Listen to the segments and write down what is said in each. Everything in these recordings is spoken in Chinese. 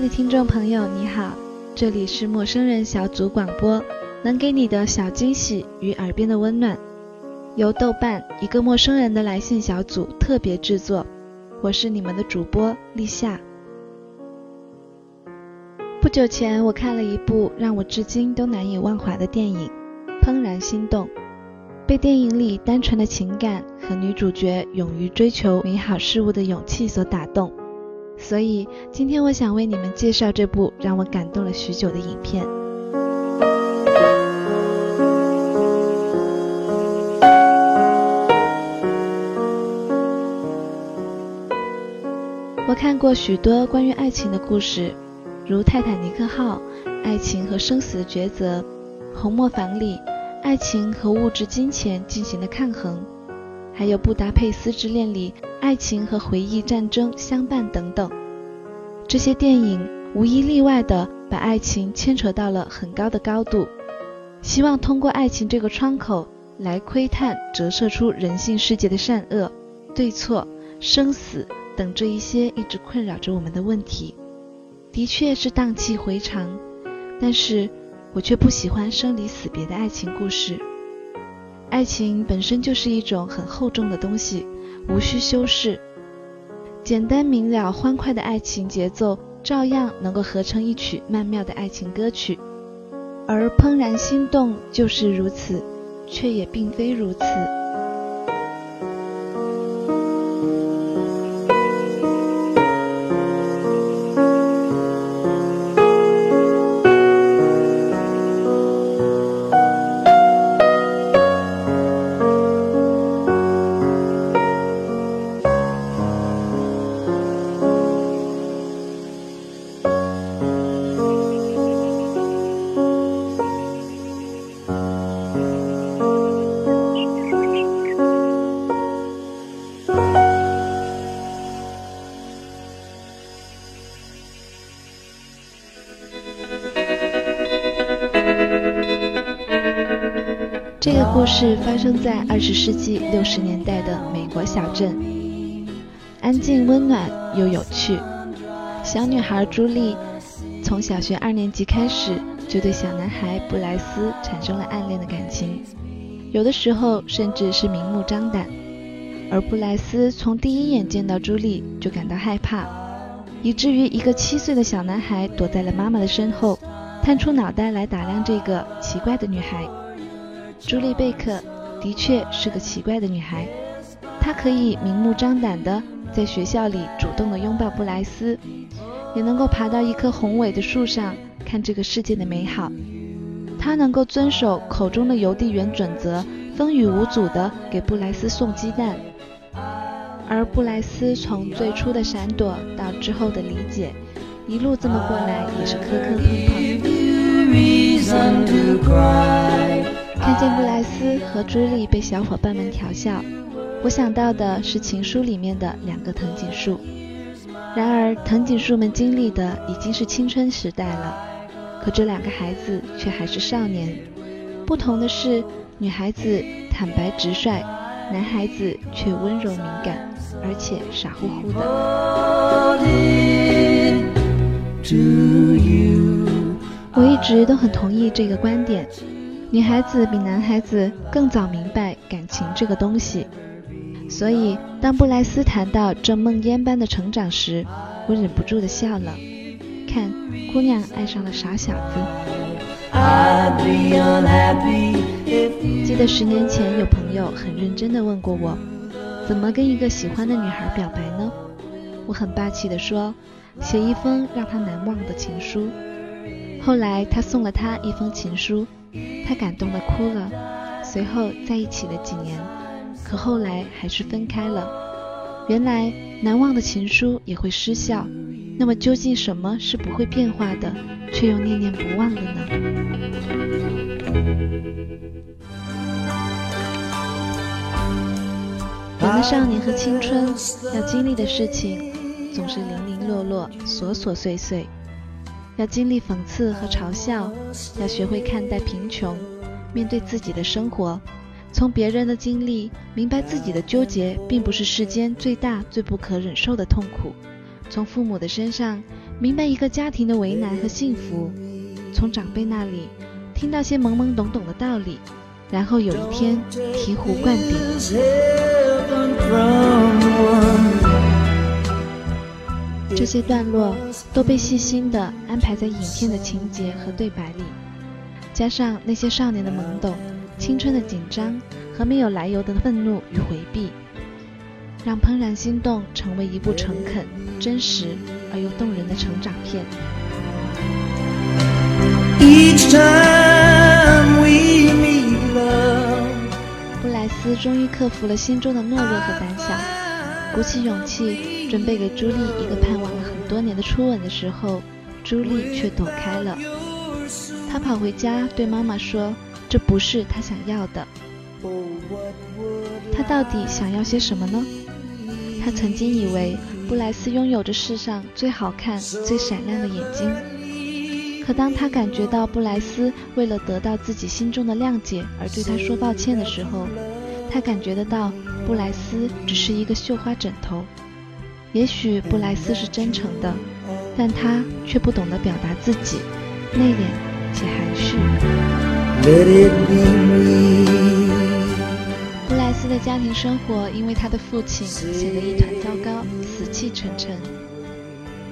亲爱的听众朋友，你好，这里是陌生人小组广播，能给你的小惊喜与耳边的温暖，由豆瓣一个陌生人的来信小组特别制作，我是你们的主播立夏。不久前，我看了一部让我至今都难以忘怀的电影《怦然心动》，被电影里单纯的情感和女主角勇于追求美好事物的勇气所打动。所以今天我想为你们介绍这部让我感动了许久的影片。我看过许多关于爱情的故事，如《泰坦尼克号》爱情和生死的抉择，《红磨坊》里爱情和物质金钱进行的抗衡，还有《布达佩斯之恋》里。爱情和回忆、战争相伴等等，这些电影无一例外地把爱情牵扯到了很高的高度，希望通过爱情这个窗口来窥探、折射出人性世界的善恶、对错、生死等这一些一直困扰着我们的问题。的确是荡气回肠，但是我却不喜欢生离死别的爱情故事。爱情本身就是一种很厚重的东西。无需修饰，简单明了、欢快的爱情节奏，照样能够合成一曲曼妙的爱情歌曲。而《怦然心动》就是如此，却也并非如此。事发生在二十世纪六十年代的美国小镇，安静、温暖又有趣。小女孩朱莉从小学二年级开始就对小男孩布莱斯产生了暗恋的感情，有的时候甚至是明目张胆。而布莱斯从第一眼见到朱莉就感到害怕，以至于一个七岁的小男孩躲在了妈妈的身后，探出脑袋来打量这个奇怪的女孩。朱莉贝克的确是个奇怪的女孩，她可以明目张胆地在学校里主动地拥抱布莱斯，也能够爬到一棵宏伟的树上看这个世界的美好。她能够遵守口中的邮递员准则，风雨无阻地给布莱斯送鸡蛋。而布莱斯从最初的闪躲到之后的理解，一路这么过来也是磕磕碰碰。看见布莱斯和朱莉被小伙伴们调笑，我想到的是情书里面的两个藤井树。然而藤井树们经历的已经是青春时代了，可这两个孩子却还是少年。不同的是，女孩子坦白直率，男孩子却温柔敏感，而且傻乎乎的。我一直都很同意这个观点。女孩子比男孩子更早明白感情这个东西，所以当布莱斯谈到这梦魇般的成长时，我忍不住的笑了。看，姑娘爱上了傻小子。记得十年前有朋友很认真的问过我，怎么跟一个喜欢的女孩表白呢？我很霸气的说，写一封让她难忘的情书。后来他送了她一封情书。他感动的哭了，随后在一起了几年，可后来还是分开了。原来难忘的情书也会失效，那么究竟什么是不会变化的，却又念念不忘的呢？人的少年和青春要经历的事情，总是零零落落，琐琐碎碎。要经历讽刺和嘲笑，要学会看待贫穷，面对自己的生活，从别人的经历明白自己的纠结并不是世间最大最不可忍受的痛苦，从父母的身上明白一个家庭的为难和幸福，从长辈那里听到些懵懵懂懂的道理，然后有一天醍醐灌顶。这些段落都被细心地安排在影片的情节和对白里，加上那些少年的懵懂、青春的紧张和没有来由的愤怒与回避，让《怦然心动》成为一部诚恳、真实而又动人的成长片。布莱斯终于克服了心中的懦弱和胆小，鼓起勇气。准备给朱莉一个盼望了很多年的初吻的时候，朱莉却躲开了。她跑回家对妈妈说：“这不是她想要的。”她到底想要些什么呢？她曾经以为布莱斯拥有着世上最好看、最闪亮的眼睛。可当她感觉到布莱斯为了得到自己心中的谅解而对她说抱歉的时候，她感觉得到布莱斯只是一个绣花枕头。也许布莱斯是真诚的，但他却不懂得表达自己，内敛且含蓄。布莱斯的家庭生活因为他的父亲显得一团糟糕，死气沉沉。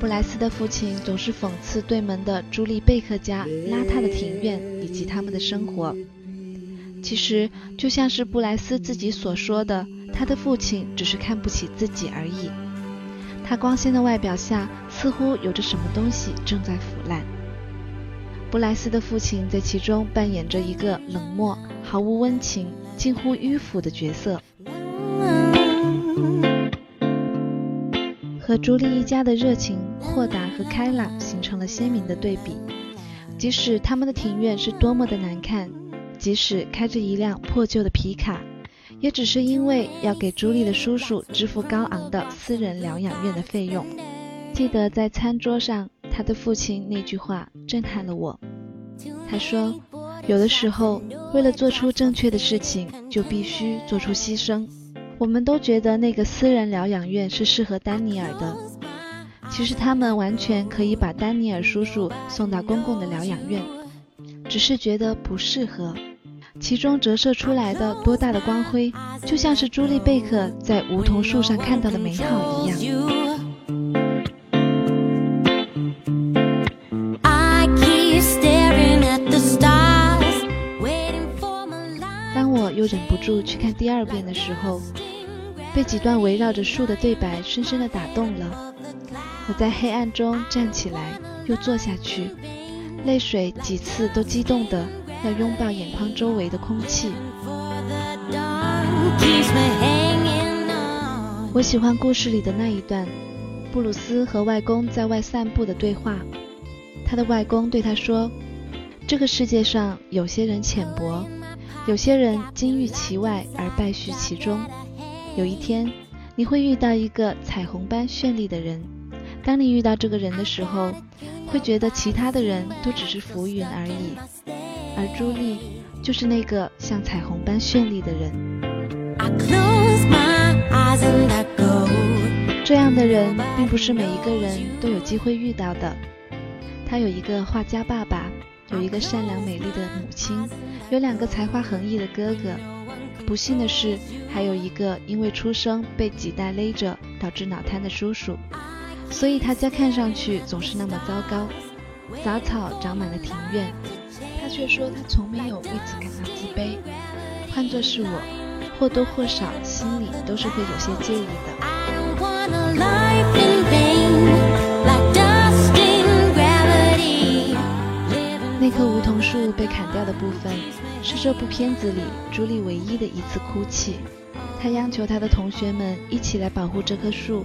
布莱斯的父亲总是讽刺对门的朱莉贝克家邋遢的庭院以及他们的生活。其实就像是布莱斯自己所说的，他的父亲只是看不起自己而已。他光鲜的外表下，似乎有着什么东西正在腐烂。布莱斯的父亲在其中扮演着一个冷漠、毫无温情、近乎迂腐的角色，和朱莉一家的热情、豁达和开朗形成了鲜明的对比。即使他们的庭院是多么的难看，即使开着一辆破旧的皮卡。也只是因为要给朱莉的叔叔支付高昂的私人疗养院的费用。记得在餐桌上，他的父亲那句话震撼了我。他说：“有的时候，为了做出正确的事情，就必须做出牺牲。”我们都觉得那个私人疗养院是适合丹尼尔的，其实他们完全可以把丹尼尔叔叔送到公共的疗养院，只是觉得不适合。其中折射出来的多大的光辉，就像是朱莉贝克在梧桐树上看到的美好一样。当我又忍不住去看第二遍的时候，被几段围绕着树的对白深深的打动了。我在黑暗中站起来，又坐下去，泪水几次都激动的。要拥抱眼眶周围的空气。我喜欢故事里的那一段，布鲁斯和外公在外散步的对话。他的外公对他说：“这个世界上有些人浅薄，有些人金玉其外而败絮其中。有一天，你会遇到一个彩虹般绚丽的人。当你遇到这个人的时候，会觉得其他的人都只是浮云而已。”而朱莉就是那个像彩虹般绚丽的人。这样的人并不是每一个人都有机会遇到的。他有一个画家爸爸，有一个善良美丽的母亲，有两个才华横溢的哥哥。不幸的是，还有一个因为出生被脐带勒着导致脑瘫的叔叔，所以他家看上去总是那么糟糕。杂草长满了庭院。却说他从没有为此感到自卑。换作是我，或多或少心里都是会有些介意的。那棵梧桐树被砍掉的部分，是这部片子里朱莉唯一的一次哭泣。她央求她的同学们一起来保护这棵树。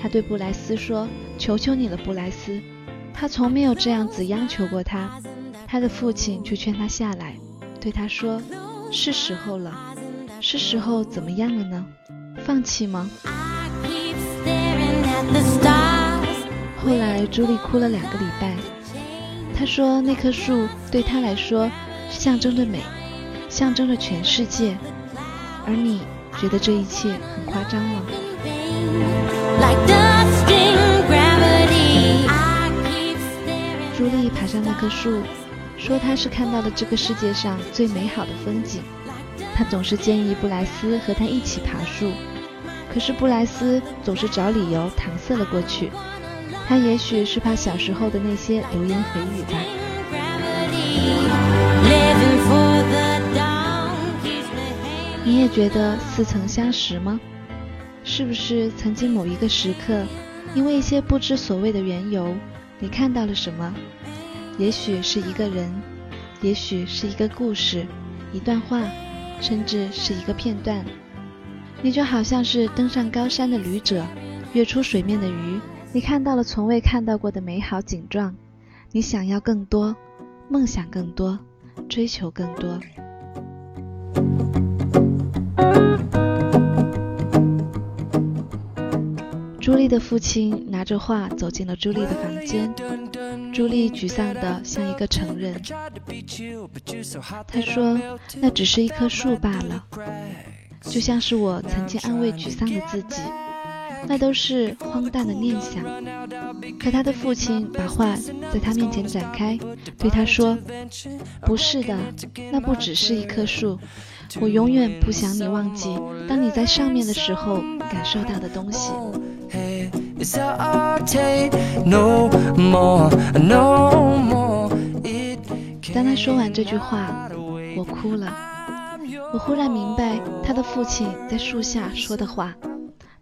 她对布莱斯说：“求求你了，布莱斯。”她从没有这样子央求过他。他的父亲却劝他下来，对他说：“是时候了，是时候怎么样了呢？放弃吗？”后来朱莉哭了两个礼拜。她说那棵树对她来说象征着美，象征着全世界，而你觉得这一切很夸张吗？朱莉爬上那棵树，说他是看到了这个世界上最美好的风景。他总是建议布莱斯和他一起爬树，可是布莱斯总是找理由搪塞了过去。他也许是怕小时候的那些流言蜚语吧。你也觉得似曾相识吗？是不是曾经某一个时刻，因为一些不知所谓的缘由，你看到了什么？也许是一个人，也许是一个故事，一段话，甚至是一个片段。你就好像是登上高山的旅者，跃出水面的鱼，你看到了从未看到过的美好景状，你想要更多，梦想更多，追求更多。朱莉的父亲拿着画走进了朱莉的房间，朱莉沮丧的像一个成人。他说：“那只是一棵树罢了，就像是我曾经安慰沮丧的自己，那都是荒诞的念想。”可他的父亲把话在他面前展开，对他说：“不是的，那不只是一棵树。我永远不想你忘记，当你在上面的时候感受到的东西。”当他说完这句话，我哭了。我忽然明白他的父亲在树下说的话。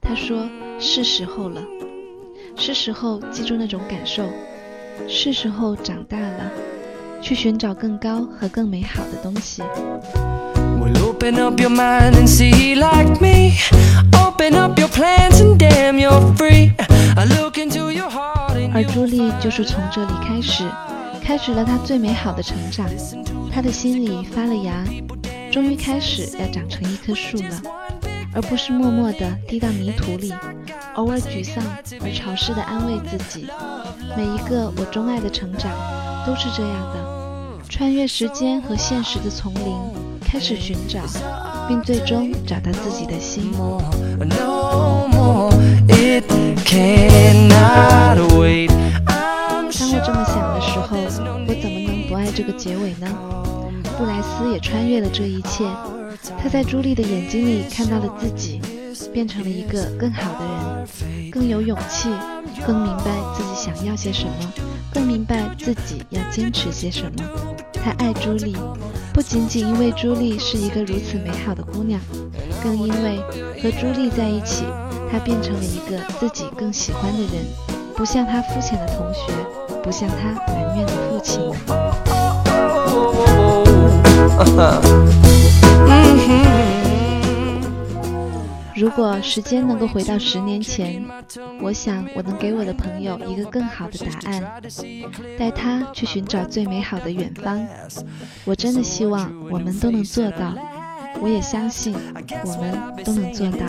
他说：“是时候了，是时候记住那种感受，是时候长大了，去寻找更高和更美好的东西。”而朱莉就是从这里开始，开始了她最美好的成长。她的心里发了芽，终于开始要长成一棵树了，而不是默默地滴到泥土里，偶尔沮丧而潮湿地安慰自己。每一个我钟爱的成长都是这样的，穿越时间和现实的丛林，开始寻找，并最终找到自己的心。当我这么想的时候，我怎么能不爱这个结尾呢？布莱斯也穿越了这一切，他在朱莉的眼睛里看到了自己，变成了一个更好的人，更有勇气，更明白自己想要些什么，更明白自己要坚持些什么。他爱朱莉，不仅仅因为朱莉是一个如此美好的姑娘，更因为和朱莉在一起。他变成了一个自己更喜欢的人，不像他肤浅的同学，不像他埋怨的父亲。如果时间能够回到十年前，我想我能给我的朋友一个更好的答案，带他去寻找最美好的远方。我真的希望我们都能做到。我也相信，我们都能做到。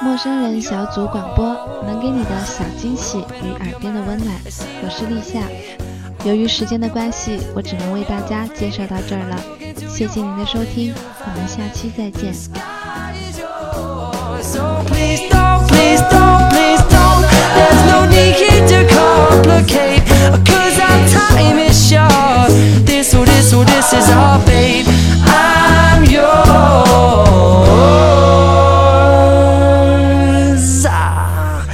陌生人小组广播能给你的小惊喜与耳边的温暖，我是立夏。由于时间的关系，我只能为大家介绍到这儿了。谢谢您的收听，我们下期再见。time is short. This, oh, this, oh, this is all, babe. I'm yours. Ah.